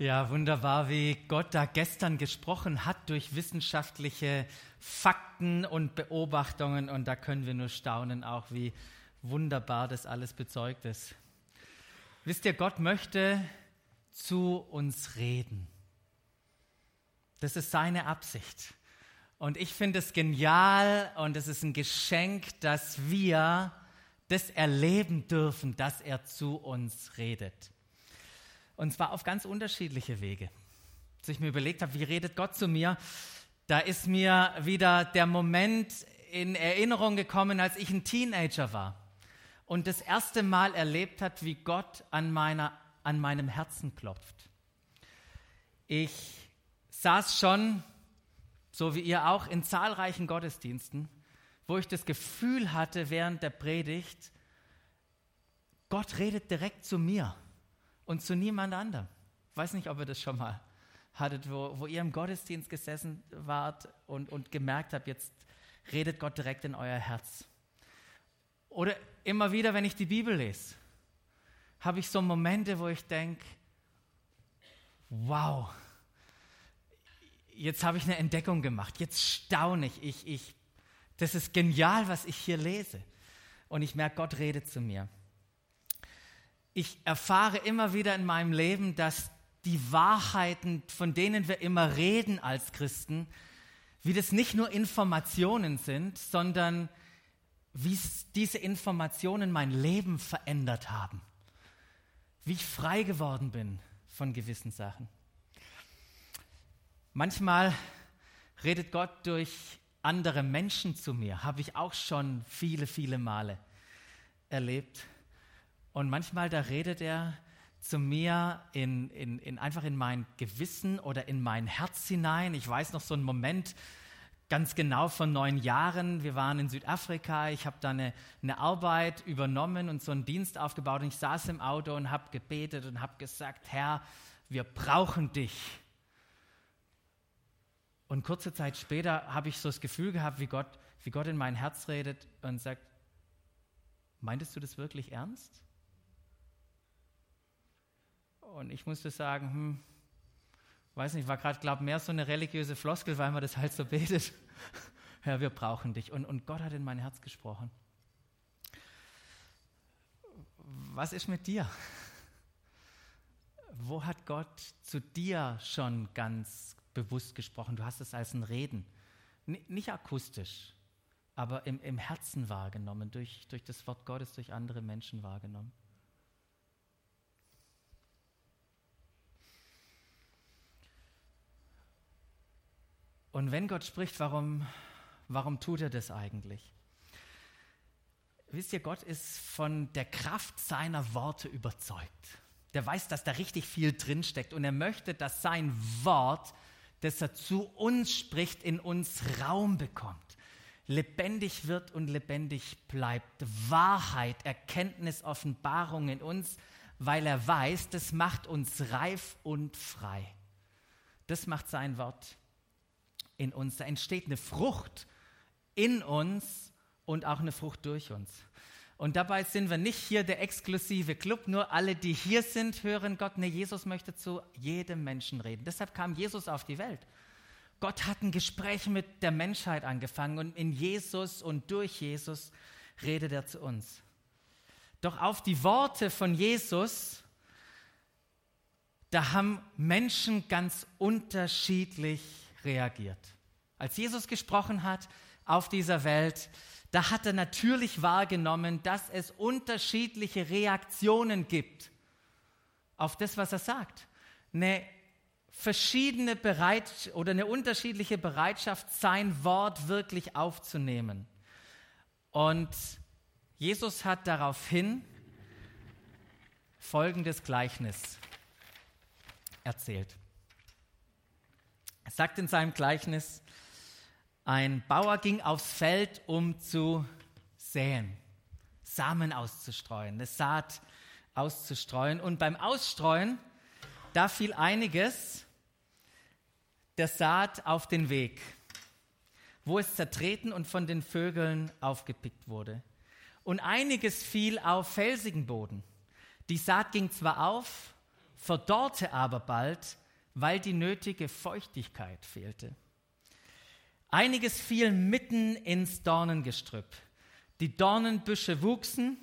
Ja, wunderbar, wie Gott da gestern gesprochen hat durch wissenschaftliche Fakten und Beobachtungen. Und da können wir nur staunen, auch wie wunderbar das alles bezeugt ist. Wisst ihr, Gott möchte zu uns reden. Das ist seine Absicht. Und ich finde es genial und es ist ein Geschenk, dass wir das erleben dürfen, dass er zu uns redet. Und zwar auf ganz unterschiedliche Wege. Als ich mir überlegt habe, wie redet Gott zu mir, da ist mir wieder der Moment in Erinnerung gekommen, als ich ein Teenager war und das erste Mal erlebt hat, wie Gott an, meiner, an meinem Herzen klopft. Ich saß schon, so wie ihr auch, in zahlreichen Gottesdiensten, wo ich das Gefühl hatte während der Predigt, Gott redet direkt zu mir und zu niemand anderem. Ich weiß nicht, ob ihr das schon mal hattet, wo, wo ihr im Gottesdienst gesessen wart und, und gemerkt habt, jetzt redet Gott direkt in euer Herz. Oder immer wieder, wenn ich die Bibel lese, habe ich so Momente, wo ich denke, wow, jetzt habe ich eine Entdeckung gemacht, jetzt staune ich, ich, ich, das ist genial, was ich hier lese. Und ich merke, Gott redet zu mir ich erfahre immer wieder in meinem Leben, dass die Wahrheiten, von denen wir immer reden als Christen, wie das nicht nur Informationen sind, sondern wie diese Informationen mein Leben verändert haben. Wie ich frei geworden bin von gewissen Sachen. Manchmal redet Gott durch andere Menschen zu mir, habe ich auch schon viele, viele Male erlebt. Und manchmal, da redet er zu mir in, in, in einfach in mein Gewissen oder in mein Herz hinein. Ich weiß noch so einen Moment, ganz genau von neun Jahren. Wir waren in Südafrika. Ich habe da eine, eine, Arbeit übernommen und so einen Dienst aufgebaut. Und ich saß im Auto und habe gebetet und habe gesagt, Herr, wir brauchen dich. Und kurze Zeit später habe ich so das Gefühl gehabt, wie Gott, wie Gott in mein Herz redet und sagt, meintest du das wirklich ernst? Und ich musste sagen, hm, weiß nicht, war gerade, glaube mehr so eine religiöse Floskel, weil man das halt so betet. Herr, wir brauchen dich. Und, und Gott hat in mein Herz gesprochen. Was ist mit dir? Wo hat Gott zu dir schon ganz bewusst gesprochen? Du hast es als ein Reden, nicht akustisch, aber im, im Herzen wahrgenommen, durch, durch das Wort Gottes, durch andere Menschen wahrgenommen. Und wenn Gott spricht, warum, warum tut er das eigentlich? Wisst ihr, Gott ist von der Kraft seiner Worte überzeugt. Der weiß, dass da richtig viel drinsteckt und er möchte, dass sein Wort, das er zu uns spricht, in uns Raum bekommt. Lebendig wird und lebendig bleibt. Wahrheit, Erkenntnis, Offenbarung in uns, weil er weiß, das macht uns reif und frei. Das macht sein Wort in uns. Da entsteht eine Frucht in uns und auch eine Frucht durch uns. Und dabei sind wir nicht hier der exklusive Club, nur alle, die hier sind, hören Gott. Nee, Jesus möchte zu jedem Menschen reden. Deshalb kam Jesus auf die Welt. Gott hat ein Gespräch mit der Menschheit angefangen und in Jesus und durch Jesus redet er zu uns. Doch auf die Worte von Jesus, da haben Menschen ganz unterschiedlich reagiert. Als Jesus gesprochen hat auf dieser Welt, da hat er natürlich wahrgenommen, dass es unterschiedliche Reaktionen gibt auf das, was er sagt. Eine verschiedene Bereit oder eine unterschiedliche Bereitschaft, sein Wort wirklich aufzunehmen. Und Jesus hat daraufhin folgendes Gleichnis erzählt. Er sagt in seinem Gleichnis, ein Bauer ging aufs Feld, um zu säen, Samen auszustreuen, eine Saat auszustreuen. Und beim Ausstreuen, da fiel einiges der Saat auf den Weg, wo es zertreten und von den Vögeln aufgepickt wurde. Und einiges fiel auf felsigen Boden. Die Saat ging zwar auf, verdorrte aber bald, weil die nötige Feuchtigkeit fehlte. Einiges fiel mitten ins Dornengestrüpp. Die Dornenbüsche wuchsen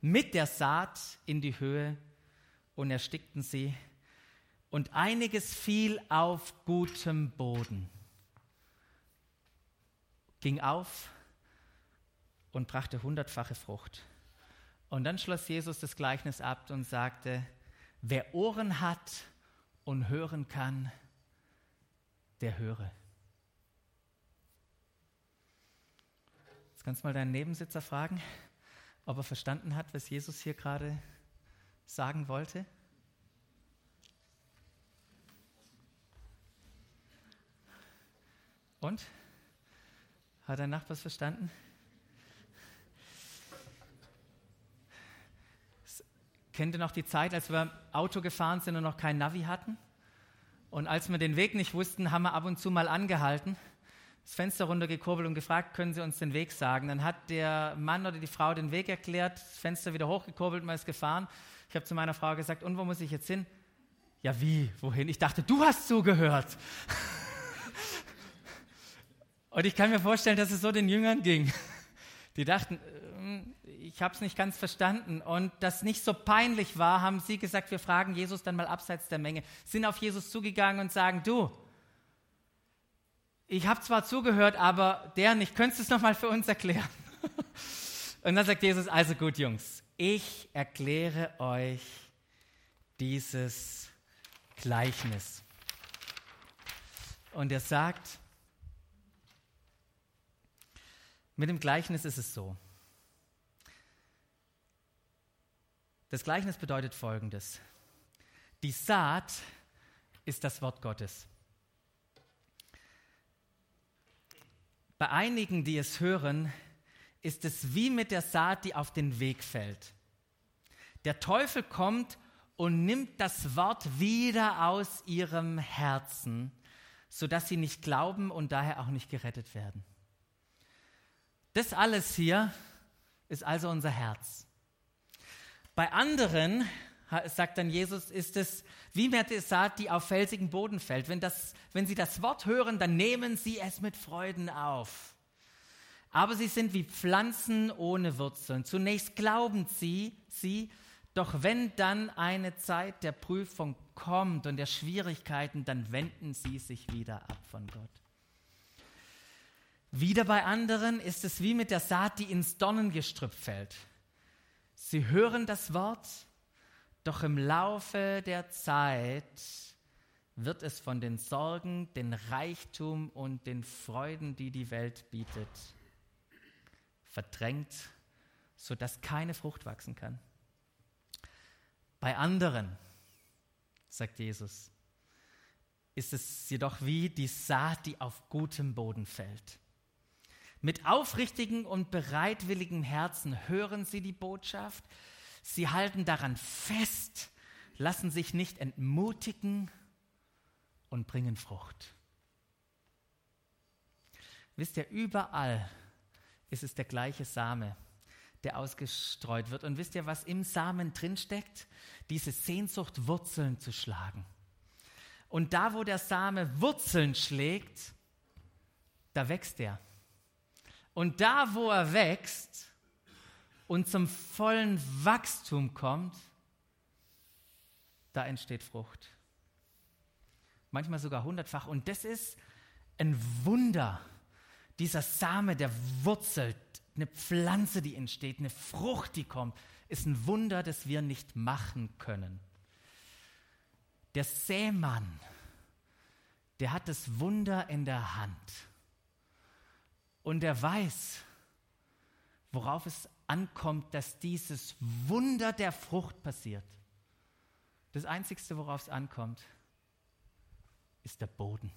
mit der Saat in die Höhe und erstickten sie. Und einiges fiel auf gutem Boden, ging auf und brachte hundertfache Frucht. Und dann schloss Jesus das Gleichnis ab und sagte, wer Ohren hat und hören kann, der höre. Jetzt kannst du mal deinen Nebensitzer fragen, ob er verstanden hat, was Jesus hier gerade sagen wollte. Und? Hat dein Nachbar verstanden? Kennt ihr noch die Zeit, als wir Auto gefahren sind und noch kein Navi hatten? Und als wir den Weg nicht wussten, haben wir ab und zu mal angehalten, das Fenster runtergekurbelt und gefragt, können Sie uns den Weg sagen? Dann hat der Mann oder die Frau den Weg erklärt, das Fenster wieder hochgekurbelt, man ist gefahren. Ich habe zu meiner Frau gesagt, und wo muss ich jetzt hin? Ja, wie? Wohin? Ich dachte, du hast zugehört. und ich kann mir vorstellen, dass es so den Jüngern ging. Die dachten, ich habe es nicht ganz verstanden. Und das nicht so peinlich war, haben sie gesagt, wir fragen Jesus dann mal abseits der Menge. Sind auf Jesus zugegangen und sagen, du, ich habe zwar zugehört, aber der nicht. Könntest du es nochmal für uns erklären? und dann sagt Jesus, also gut, Jungs, ich erkläre euch dieses Gleichnis. Und er sagt, mit dem Gleichnis ist es so. Das Gleichnis bedeutet Folgendes. Die Saat ist das Wort Gottes. Bei einigen, die es hören, ist es wie mit der Saat, die auf den Weg fällt. Der Teufel kommt und nimmt das Wort wieder aus ihrem Herzen, sodass sie nicht glauben und daher auch nicht gerettet werden. Das alles hier ist also unser Herz. Bei anderen, sagt dann Jesus, ist es wie mit der Saat, die auf felsigen Boden fällt. Wenn, das, wenn sie das Wort hören, dann nehmen sie es mit Freuden auf. Aber sie sind wie Pflanzen ohne Wurzeln. Zunächst glauben sie, sie, doch wenn dann eine Zeit der Prüfung kommt und der Schwierigkeiten, dann wenden sie sich wieder ab von Gott. Wieder bei anderen ist es wie mit der Saat, die ins Dornengestrüpp fällt. Sie hören das Wort, doch im Laufe der Zeit wird es von den Sorgen, den Reichtum und den Freuden, die die Welt bietet, verdrängt, sodass keine Frucht wachsen kann. Bei anderen, sagt Jesus, ist es jedoch wie die Saat, die auf gutem Boden fällt. Mit aufrichtigem und bereitwilligem Herzen hören sie die Botschaft, sie halten daran fest, lassen sich nicht entmutigen und bringen Frucht. Wisst ihr, überall ist es der gleiche Same, der ausgestreut wird. Und wisst ihr, was im Samen drinsteckt? Diese Sehnsucht, Wurzeln zu schlagen. Und da, wo der Same Wurzeln schlägt, da wächst er. Und da, wo er wächst und zum vollen Wachstum kommt, da entsteht Frucht. Manchmal sogar hundertfach. Und das ist ein Wunder. Dieser Same, der wurzelt, eine Pflanze, die entsteht, eine Frucht, die kommt, ist ein Wunder, das wir nicht machen können. Der Sämann, der hat das Wunder in der Hand. Und er weiß, worauf es ankommt, dass dieses Wunder der Frucht passiert. Das Einzige, worauf es ankommt, ist der Boden.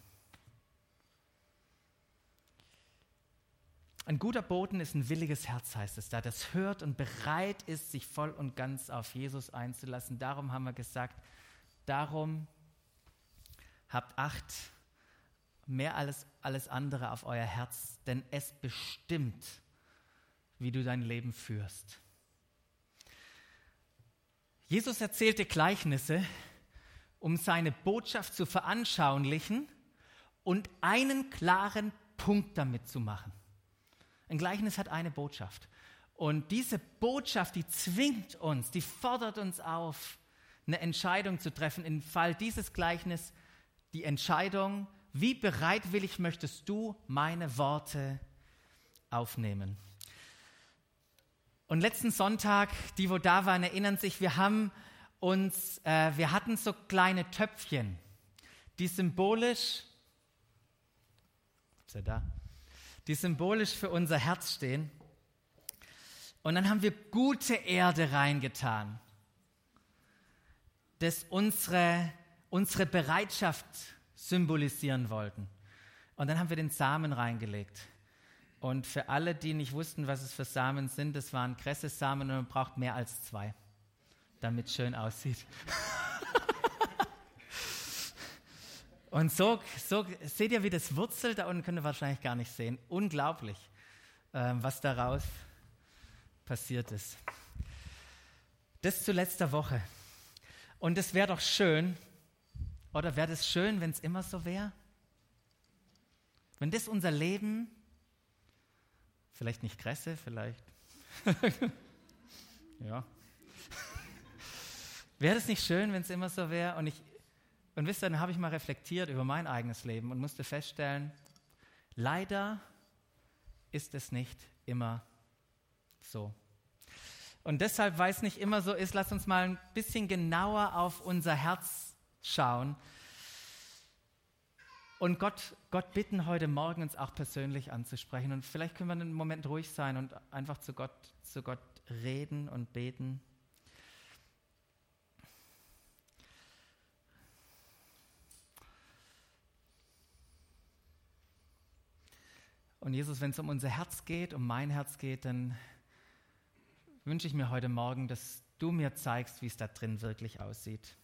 Ein guter Boden ist ein williges Herz, heißt es da, das hört und bereit ist, sich voll und ganz auf Jesus einzulassen. Darum haben wir gesagt, darum habt Acht mehr als alles andere auf euer Herz, denn es bestimmt, wie du dein Leben führst. Jesus erzählte Gleichnisse, um seine Botschaft zu veranschaulichen und einen klaren Punkt damit zu machen. Ein Gleichnis hat eine Botschaft. Und diese Botschaft, die zwingt uns, die fordert uns auf, eine Entscheidung zu treffen. Im Fall dieses Gleichnis die Entscheidung, wie bereitwillig möchtest du meine Worte aufnehmen? Und letzten Sonntag, die wo da waren, erinnern sich, wir haben uns, äh, wir hatten so kleine Töpfchen, die symbolisch, ist er da? Die symbolisch für unser Herz stehen. Und dann haben wir gute Erde reingetan, das unsere, unsere Bereitschaft symbolisieren wollten. Und dann haben wir den Samen reingelegt. Und für alle, die nicht wussten, was es für Samen sind, das waren Kresse-Samen und man braucht mehr als zwei, damit es schön aussieht. und so, so seht ihr, wie das wurzelt. Da unten könnt ihr wahrscheinlich gar nicht sehen. Unglaublich, äh, was daraus passiert ist. Das zu letzter Woche. Und es wäre doch schön, oder wäre es schön, wenn es immer so wäre? Wenn das unser Leben, vielleicht nicht Kresse, vielleicht, ja, wäre es nicht schön, wenn es immer so wäre? Und, ich, und wisst ihr, dann habe ich mal reflektiert über mein eigenes Leben und musste feststellen, leider ist es nicht immer so. Und deshalb, weil es nicht immer so ist, lass uns mal ein bisschen genauer auf unser Herz schauen und Gott, Gott bitten, heute Morgen uns auch persönlich anzusprechen. Und vielleicht können wir einen Moment ruhig sein und einfach zu Gott, zu Gott reden und beten. Und Jesus, wenn es um unser Herz geht, um mein Herz geht, dann wünsche ich mir heute Morgen, dass du mir zeigst, wie es da drin wirklich aussieht.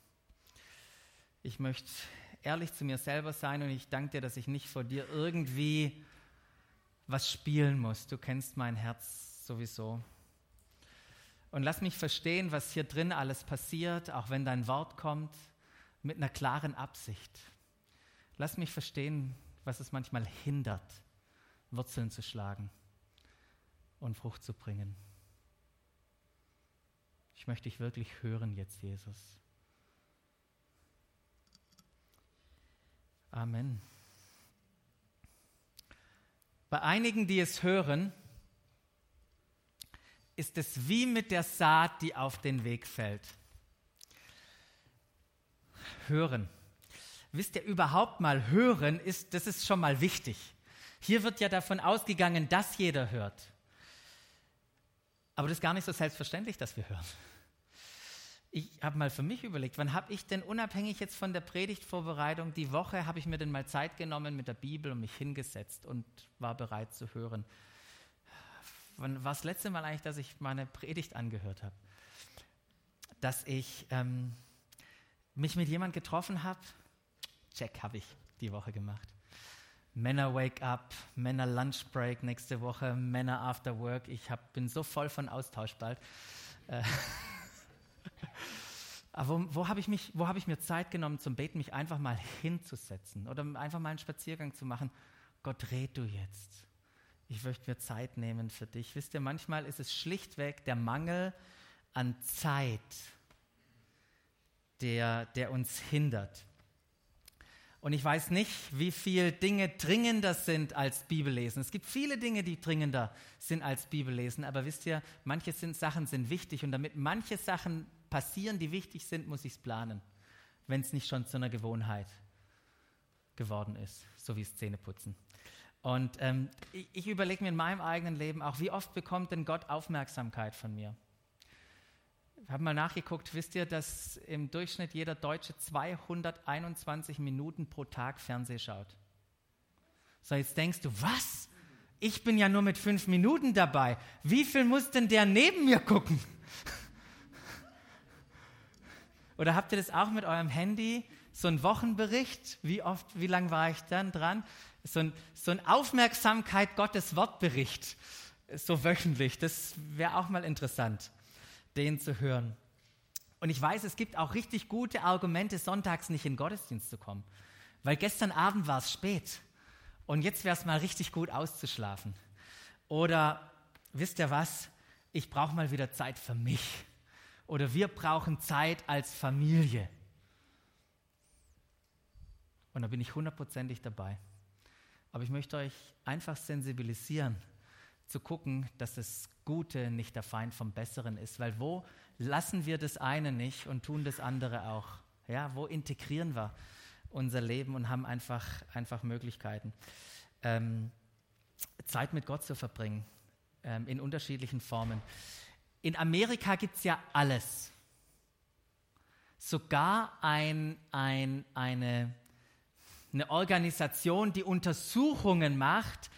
Ich möchte ehrlich zu mir selber sein und ich danke dir, dass ich nicht vor dir irgendwie was spielen muss. Du kennst mein Herz sowieso. Und lass mich verstehen, was hier drin alles passiert, auch wenn dein Wort kommt, mit einer klaren Absicht. Lass mich verstehen, was es manchmal hindert, Wurzeln zu schlagen und Frucht zu bringen. Ich möchte dich wirklich hören jetzt, Jesus. Amen. Bei einigen, die es hören, ist es wie mit der Saat, die auf den Weg fällt. Hören. Wisst ihr, überhaupt mal hören ist, das ist schon mal wichtig. Hier wird ja davon ausgegangen, dass jeder hört. Aber das ist gar nicht so selbstverständlich, dass wir hören ich habe mal für mich überlegt, wann habe ich denn unabhängig jetzt von der Predigtvorbereitung, die Woche habe ich mir denn mal Zeit genommen mit der Bibel und mich hingesetzt und war bereit zu hören. Wann war das letzte Mal eigentlich, dass ich meine Predigt angehört habe? Dass ich ähm, mich mit jemand getroffen habe? Check, habe ich die Woche gemacht. Männer Wake Up, Männer Lunch Break nächste Woche, Männer After Work. Ich hab, bin so voll von Austausch bald. Äh, Aber wo, wo habe ich, hab ich mir Zeit genommen zum Beten, mich einfach mal hinzusetzen oder einfach mal einen Spaziergang zu machen? Gott, red du jetzt. Ich möchte mir Zeit nehmen für dich. Wisst ihr, manchmal ist es schlichtweg der Mangel an Zeit, der, der uns hindert. Und ich weiß nicht, wie viele Dinge dringender sind als Bibellesen. Es gibt viele Dinge, die dringender sind als Bibellesen. Aber wisst ihr, manche sind, Sachen sind wichtig. Und damit manche Sachen passieren, die wichtig sind, muss ich es planen, wenn es nicht schon zu einer Gewohnheit geworden ist, so wie Zähneputzen. Und ähm, ich, ich überlege mir in meinem eigenen Leben auch, wie oft bekommt denn Gott Aufmerksamkeit von mir? Ich habe mal nachgeguckt, wisst ihr, dass im Durchschnitt jeder Deutsche 221 Minuten pro Tag Fernseh schaut. So, jetzt denkst du, was? Ich bin ja nur mit fünf Minuten dabei. Wie viel muss denn der neben mir gucken? Oder habt ihr das auch mit eurem Handy? So ein Wochenbericht? Wie oft, wie lang war ich dann dran? So ein, so ein Aufmerksamkeit Gottes Wortbericht. So wöchentlich. Das wäre auch mal interessant, den zu hören. Und ich weiß, es gibt auch richtig gute Argumente, sonntags nicht in den Gottesdienst zu kommen. Weil gestern Abend war es spät. Und jetzt wäre es mal richtig gut auszuschlafen. Oder wisst ihr was? Ich brauche mal wieder Zeit für mich. Oder wir brauchen Zeit als Familie. Und da bin ich hundertprozentig dabei. Aber ich möchte euch einfach sensibilisieren, zu gucken, dass das Gute nicht der Feind vom Besseren ist. Weil wo lassen wir das eine nicht und tun das andere auch? Ja, wo integrieren wir unser Leben und haben einfach, einfach Möglichkeiten, ähm, Zeit mit Gott zu verbringen, ähm, in unterschiedlichen Formen. In Amerika gibt es ja alles. Sogar ein, ein, eine eine Organisation, die Untersuchungen macht,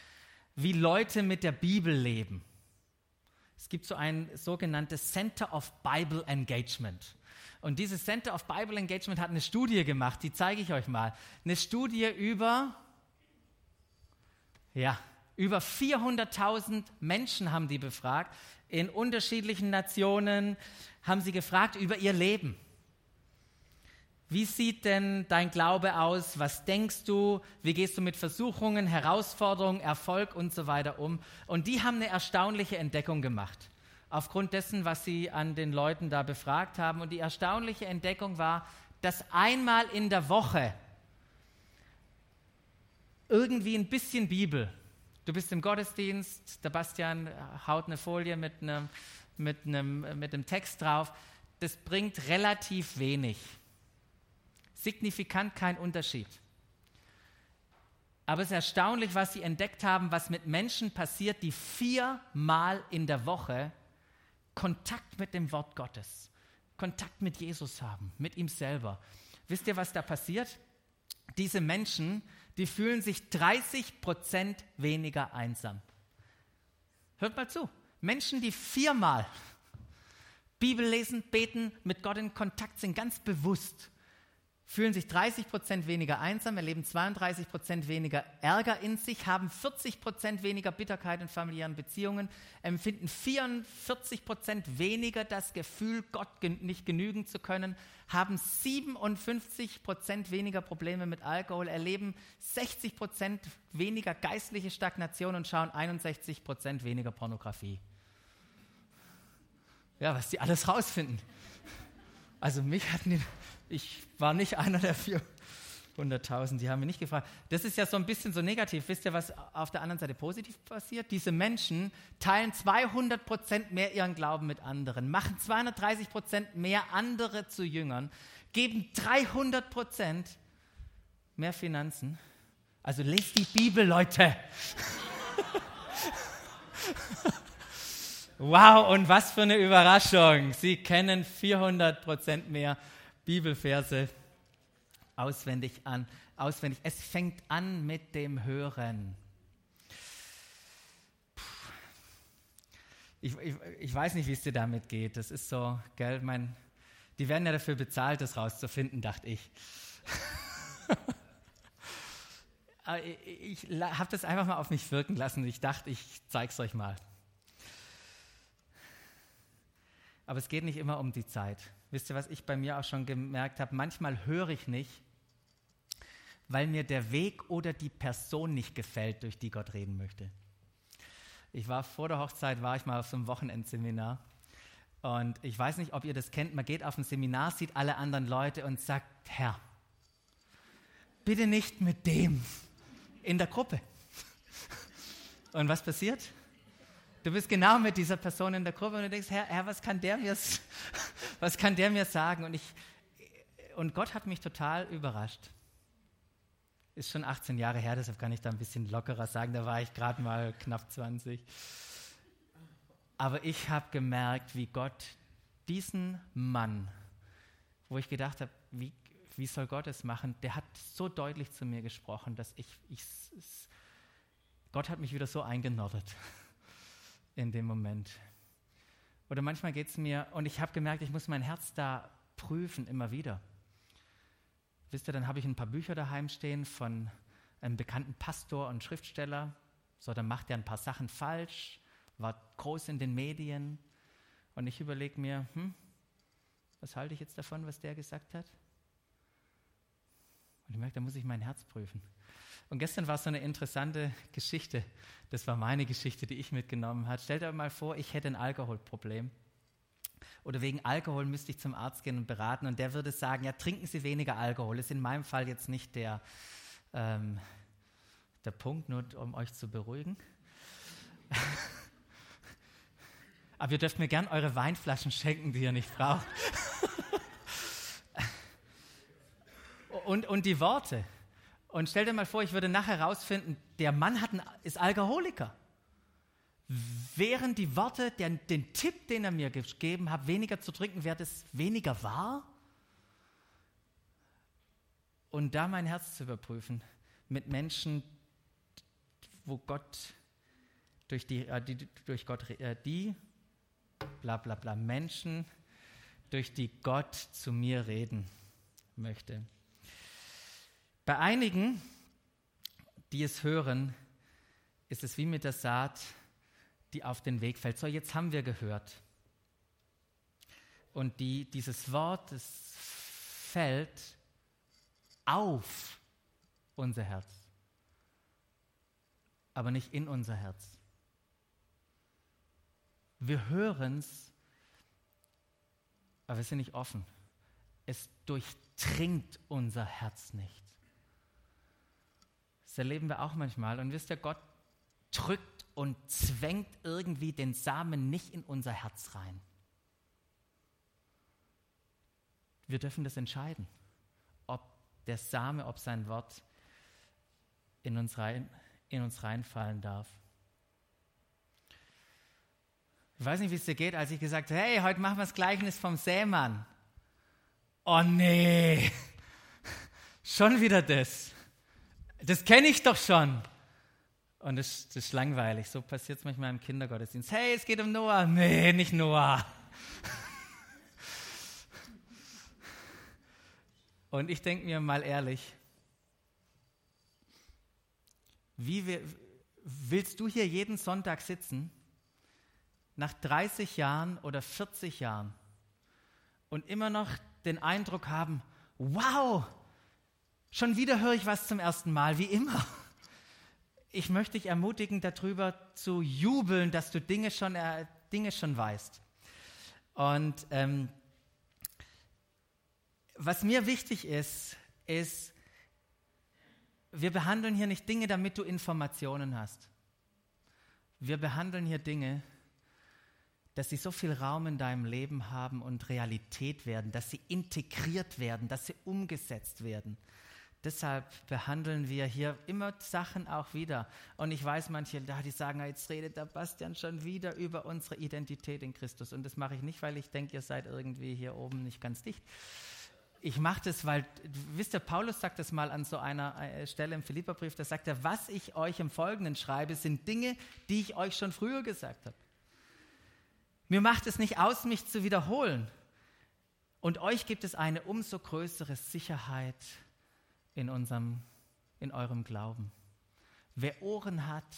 wie Leute mit der Bibel leben. Es gibt so ein sogenanntes Center of Bible Engagement. Und dieses Center of Bible Engagement hat eine Studie gemacht, die zeige ich euch mal. Eine Studie über, ja, über 400.000 Menschen haben die befragt. In unterschiedlichen Nationen haben sie gefragt über ihr Leben. Wie sieht denn dein Glaube aus? Was denkst du? Wie gehst du mit Versuchungen, Herausforderungen, Erfolg und so weiter um? Und die haben eine erstaunliche Entdeckung gemacht, aufgrund dessen, was sie an den Leuten da befragt haben. Und die erstaunliche Entdeckung war, dass einmal in der Woche irgendwie ein bisschen Bibel, du bist im Gottesdienst, der Bastian haut eine Folie mit einem, mit einem, mit einem Text drauf, das bringt relativ wenig signifikant kein Unterschied. Aber es ist erstaunlich, was sie entdeckt haben, was mit Menschen passiert, die viermal in der Woche Kontakt mit dem Wort Gottes, Kontakt mit Jesus haben, mit ihm selber. Wisst ihr, was da passiert? Diese Menschen, die fühlen sich 30 Prozent weniger einsam. Hört mal zu. Menschen, die viermal Bibel lesen, beten, mit Gott in Kontakt sind, ganz bewusst, fühlen sich 30 Prozent weniger einsam, erleben 32 Prozent weniger Ärger in sich, haben 40 Prozent weniger Bitterkeit in familiären Beziehungen, empfinden 44 Prozent weniger das Gefühl, Gott nicht genügen zu können, haben 57 Prozent weniger Probleme mit Alkohol, erleben 60 Prozent weniger geistliche Stagnation und schauen 61 Prozent weniger Pornografie. Ja, was die alles rausfinden. Also mich hatten die ich war nicht einer der 400.000, die haben mich nicht gefragt. Das ist ja so ein bisschen so negativ. Wisst ihr, was auf der anderen Seite positiv passiert? Diese Menschen teilen 200 Prozent mehr ihren Glauben mit anderen, machen 230 Prozent mehr andere zu Jüngern, geben 300 Prozent mehr Finanzen. Also lest die Bibel, Leute. wow, und was für eine Überraschung. Sie kennen 400 Prozent mehr Bibelverse auswendig an, auswendig. Es fängt an mit dem Hören. Ich, ich, ich, weiß nicht, wie es dir damit geht. Das ist so, gell, mein, die werden ja dafür bezahlt, das rauszufinden, dachte ich. ich, ich habe das einfach mal auf mich wirken lassen. Ich dachte, ich zeige es euch mal. Aber es geht nicht immer um die Zeit. Wisst ihr, was ich bei mir auch schon gemerkt habe? Manchmal höre ich nicht, weil mir der Weg oder die Person nicht gefällt, durch die Gott reden möchte. Ich war vor der Hochzeit, war ich mal auf so einem Wochenendseminar. Und ich weiß nicht, ob ihr das kennt. Man geht auf ein Seminar, sieht alle anderen Leute und sagt, Herr, bitte nicht mit dem in der Gruppe. Und was passiert? Du bist genau mit dieser Person in der Gruppe und du denkst, Herr, Herr was, kann der mir, was kann der mir sagen? Und, ich, und Gott hat mich total überrascht. Ist schon 18 Jahre her, deshalb kann ich da ein bisschen lockerer sagen. Da war ich gerade mal knapp 20. Aber ich habe gemerkt, wie Gott diesen Mann, wo ich gedacht habe, wie, wie soll Gott es machen, der hat so deutlich zu mir gesprochen, dass ich, ich Gott hat mich wieder so eingenordet in dem Moment. Oder manchmal geht es mir, und ich habe gemerkt, ich muss mein Herz da prüfen, immer wieder. Wisst ihr, dann habe ich ein paar Bücher daheim stehen von einem bekannten Pastor und Schriftsteller. So, dann macht er ein paar Sachen falsch, war groß in den Medien. Und ich überlege mir, hm, was halte ich jetzt davon, was der gesagt hat? Und ich merke, da muss ich mein Herz prüfen. Und gestern war so eine interessante Geschichte. Das war meine Geschichte, die ich mitgenommen habe. Stellt euch mal vor, ich hätte ein Alkoholproblem. Oder wegen Alkohol müsste ich zum Arzt gehen und beraten. Und der würde sagen, ja, trinken Sie weniger Alkohol. Ist in meinem Fall jetzt nicht der, ähm, der Punkt, nur um euch zu beruhigen. Aber ihr dürft mir gern eure Weinflaschen schenken, die ihr nicht braucht. und, und die Worte. Und stell dir mal vor, ich würde nachher herausfinden, der Mann hat einen, ist Alkoholiker. Wären die Worte, der, den Tipp, den er mir gegeben hat, weniger zu trinken, wäre das weniger wahr? Und da mein Herz zu überprüfen mit Menschen, wo Gott durch die, äh, die durch Gott, äh, die, bla bla bla, Menschen, durch die Gott zu mir reden möchte. Bei einigen, die es hören, ist es wie mit der Saat, die auf den Weg fällt. So, jetzt haben wir gehört. Und die, dieses Wort, es fällt auf unser Herz, aber nicht in unser Herz. Wir hören es, aber wir sind nicht offen. Es durchdringt unser Herz nicht. Das erleben wir auch manchmal. Und wisst ihr, Gott drückt und zwängt irgendwie den Samen nicht in unser Herz rein. Wir dürfen das entscheiden, ob der Same, ob sein Wort in uns, rein, in uns reinfallen darf. Ich weiß nicht, wie es dir geht, als ich gesagt habe, hey, heute machen wir das Gleichnis vom Sämann. Oh nee, schon wieder das. Das kenne ich doch schon. Und das, das ist langweilig. So passiert es manchmal im Kindergottesdienst. Hey, es geht um Noah. Nee, nicht Noah. Und ich denke mir mal ehrlich, wie wir, willst du hier jeden Sonntag sitzen, nach 30 Jahren oder 40 Jahren, und immer noch den Eindruck haben, wow, Schon wieder höre ich was zum ersten Mal, wie immer. Ich möchte dich ermutigen, darüber zu jubeln, dass du Dinge schon, äh, Dinge schon weißt. Und ähm, was mir wichtig ist, ist, wir behandeln hier nicht Dinge, damit du Informationen hast. Wir behandeln hier Dinge, dass sie so viel Raum in deinem Leben haben und Realität werden, dass sie integriert werden, dass sie umgesetzt werden. Deshalb behandeln wir hier immer Sachen auch wieder. Und ich weiß manche da, die sagen, jetzt redet der Bastian schon wieder über unsere Identität in Christus. Und das mache ich nicht, weil ich denke, ihr seid irgendwie hier oben nicht ganz dicht. Ich mache das, weil, wisst ihr, Paulus sagt das mal an so einer äh, Stelle im Philipperbrief, da sagt er, was ich euch im Folgenden schreibe, sind Dinge, die ich euch schon früher gesagt habe. Mir macht es nicht aus, mich zu wiederholen. Und euch gibt es eine umso größere Sicherheit in, unserem, in eurem Glauben. Wer Ohren hat,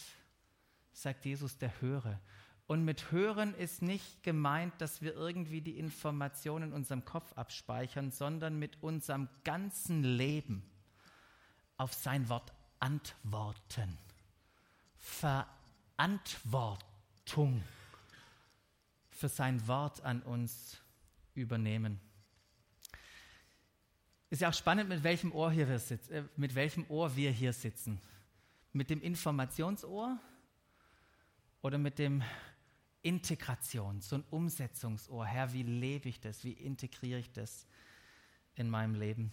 sagt Jesus, der höre. Und mit hören ist nicht gemeint, dass wir irgendwie die Informationen in unserem Kopf abspeichern, sondern mit unserem ganzen Leben auf sein Wort antworten. Verantwortung für sein Wort an uns übernehmen. Ist ja auch spannend, mit welchem Ohr, hier wir sitzen, äh, mit welchem Ohr wir hier sitzen. Mit dem Informationsohr oder mit dem Integration, so ein Umsetzungsohr. Herr, wie lebe ich das? Wie integriere ich das in meinem Leben?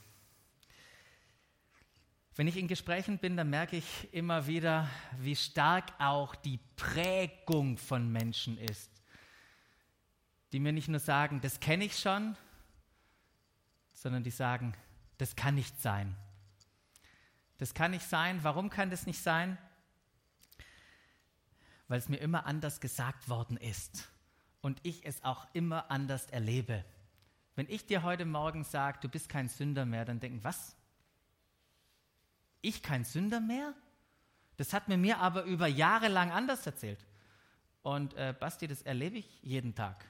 Wenn ich in Gesprächen bin, dann merke ich immer wieder, wie stark auch die Prägung von Menschen ist, die mir nicht nur sagen, das kenne ich schon, sondern die sagen, das kann nicht sein. Das kann nicht sein. Warum kann das nicht sein? Weil es mir immer anders gesagt worden ist und ich es auch immer anders erlebe. Wenn ich dir heute Morgen sage, du bist kein Sünder mehr, dann denken, was? Ich kein Sünder mehr? Das hat mir mir aber über Jahre lang anders erzählt. Und äh, Basti, das erlebe ich jeden Tag.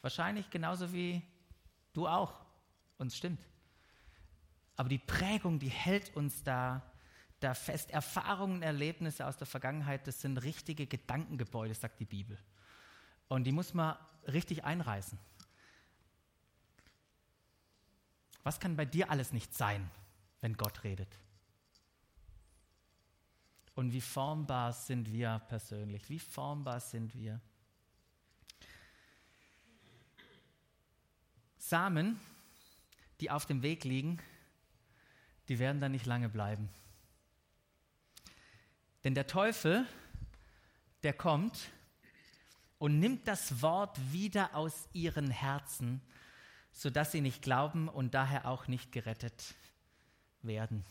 Wahrscheinlich genauso wie Du auch. Uns stimmt. Aber die Prägung, die hält uns da, da fest. Erfahrungen, Erlebnisse aus der Vergangenheit, das sind richtige Gedankengebäude, sagt die Bibel. Und die muss man richtig einreißen. Was kann bei dir alles nicht sein, wenn Gott redet? Und wie formbar sind wir persönlich? Wie formbar sind wir? Samen, die auf dem Weg liegen, die werden da nicht lange bleiben. Denn der Teufel, der kommt und nimmt das Wort wieder aus ihren Herzen, sodass sie nicht glauben und daher auch nicht gerettet werden.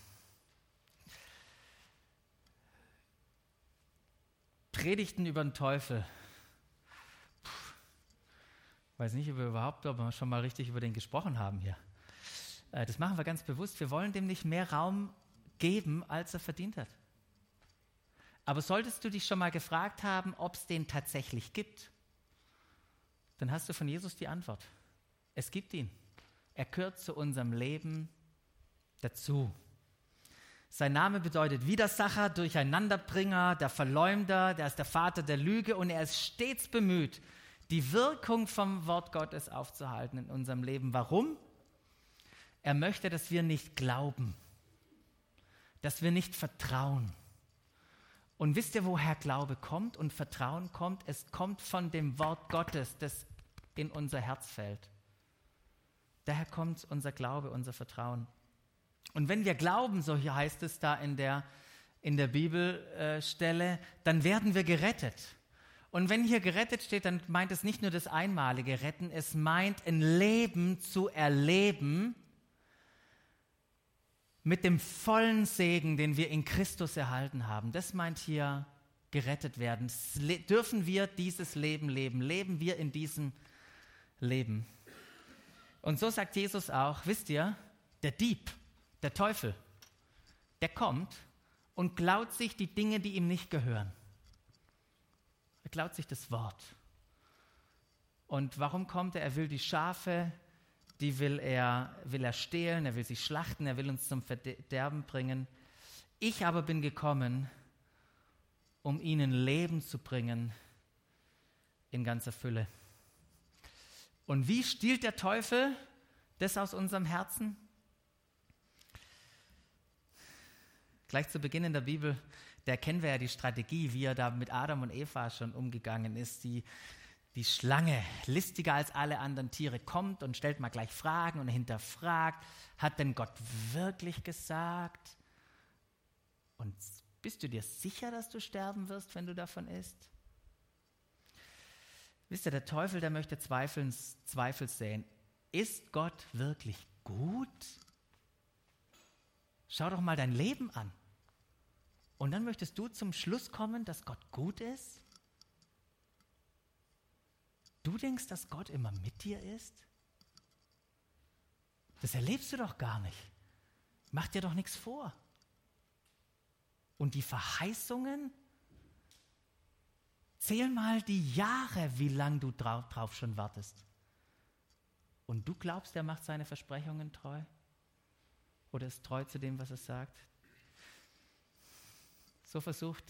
Predigten über den Teufel. Puh. Weiß nicht, ob wir überhaupt ob wir schon mal richtig über den gesprochen haben hier. Äh, das machen wir ganz bewusst. Wir wollen dem nicht mehr Raum geben, als er verdient hat. Aber solltest du dich schon mal gefragt haben, ob es den tatsächlich gibt, dann hast du von Jesus die Antwort. Es gibt ihn. Er gehört zu unserem Leben dazu. Sein Name bedeutet Widersacher, Durcheinanderbringer, der Verleumder, der ist der Vater der Lüge und er ist stets bemüht, die Wirkung vom Wort Gottes aufzuhalten in unserem Leben. Warum? Er möchte, dass wir nicht glauben, dass wir nicht vertrauen. Und wisst ihr, woher Glaube kommt und Vertrauen kommt? Es kommt von dem Wort Gottes, das in unser Herz fällt. Daher kommt unser Glaube, unser Vertrauen. Und wenn wir glauben, so hier heißt es da in der, in der Bibelstelle, dann werden wir gerettet. Und wenn hier gerettet steht, dann meint es nicht nur das einmalige Retten, es meint ein Leben zu erleben mit dem vollen Segen, den wir in Christus erhalten haben. Das meint hier gerettet werden. Dürfen wir dieses Leben leben? Leben wir in diesem Leben? Und so sagt Jesus auch, wisst ihr, der Dieb, der Teufel, der kommt und klaut sich die Dinge, die ihm nicht gehören. Er klaut sich das Wort. Und warum kommt er? Er will die Schafe, die will er, will er stehlen, er will sie schlachten, er will uns zum Verderben bringen. Ich aber bin gekommen, um ihnen Leben zu bringen in ganzer Fülle. Und wie stiehlt der Teufel das aus unserem Herzen? Gleich zu Beginn in der Bibel, da kennen wir ja die Strategie, wie er da mit Adam und Eva schon umgegangen ist. Die, die Schlange, listiger als alle anderen Tiere, kommt und stellt mal gleich Fragen und hinterfragt, hat denn Gott wirklich gesagt? Und bist du dir sicher, dass du sterben wirst, wenn du davon isst? Wisst ihr, der Teufel, der möchte Zweifel, Zweifel sehen. Ist Gott wirklich gut? Schau doch mal dein Leben an. Und dann möchtest du zum Schluss kommen, dass Gott gut ist? Du denkst, dass Gott immer mit dir ist? Das erlebst du doch gar nicht. Mach dir doch nichts vor. Und die Verheißungen? Zähl mal die Jahre, wie lange du drauf, drauf schon wartest. Und du glaubst, er macht seine Versprechungen treu? oder ist treu zu dem, was er sagt. So versucht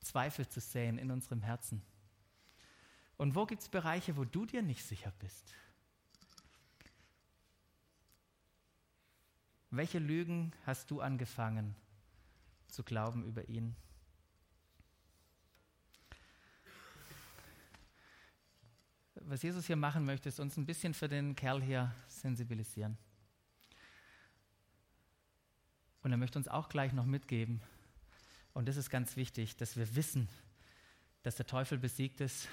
Zweifel zu säen in unserem Herzen. Und wo gibt es Bereiche, wo du dir nicht sicher bist? Welche Lügen hast du angefangen zu glauben über ihn? Was Jesus hier machen möchte, ist uns ein bisschen für den Kerl hier sensibilisieren. Und er möchte uns auch gleich noch mitgeben, und das ist ganz wichtig, dass wir wissen, dass der Teufel besiegt ist.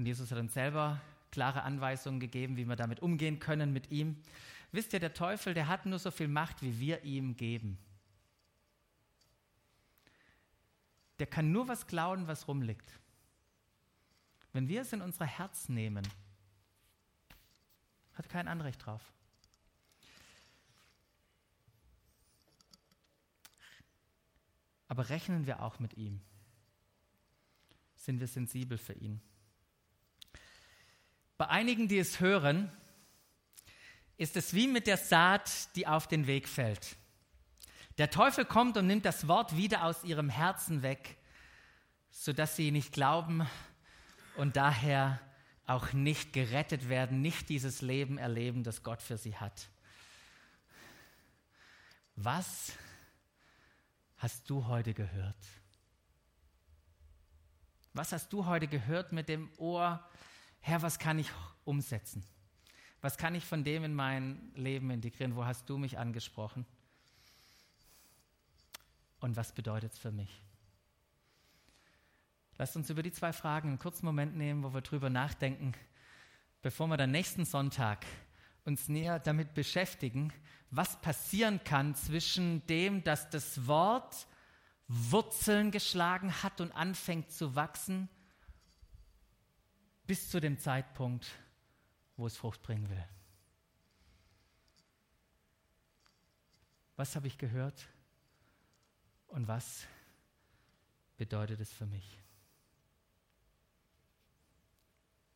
Und Jesus hat uns selber klare Anweisungen gegeben, wie wir damit umgehen können mit ihm. Wisst ihr, der Teufel, der hat nur so viel Macht, wie wir ihm geben. Der kann nur was klauen, was rumliegt. Wenn wir es in unser Herz nehmen, hat kein Anrecht drauf. Aber rechnen wir auch mit ihm? Sind wir sensibel für ihn? Bei einigen, die es hören, ist es wie mit der Saat, die auf den Weg fällt. Der Teufel kommt und nimmt das Wort wieder aus ihrem Herzen weg, sodass sie nicht glauben und daher auch nicht gerettet werden, nicht dieses Leben erleben, das Gott für sie hat. Was hast du heute gehört? Was hast du heute gehört mit dem Ohr, Herr, was kann ich umsetzen? Was kann ich von dem in mein Leben integrieren? Wo hast du mich angesprochen? Und was bedeutet es für mich? Lasst uns über die zwei Fragen einen kurzen Moment nehmen, wo wir drüber nachdenken, bevor wir dann nächsten Sonntag uns näher damit beschäftigen, was passieren kann zwischen dem, dass das Wort Wurzeln geschlagen hat und anfängt zu wachsen, bis zu dem Zeitpunkt, wo es Frucht bringen will. Was habe ich gehört und was bedeutet es für mich?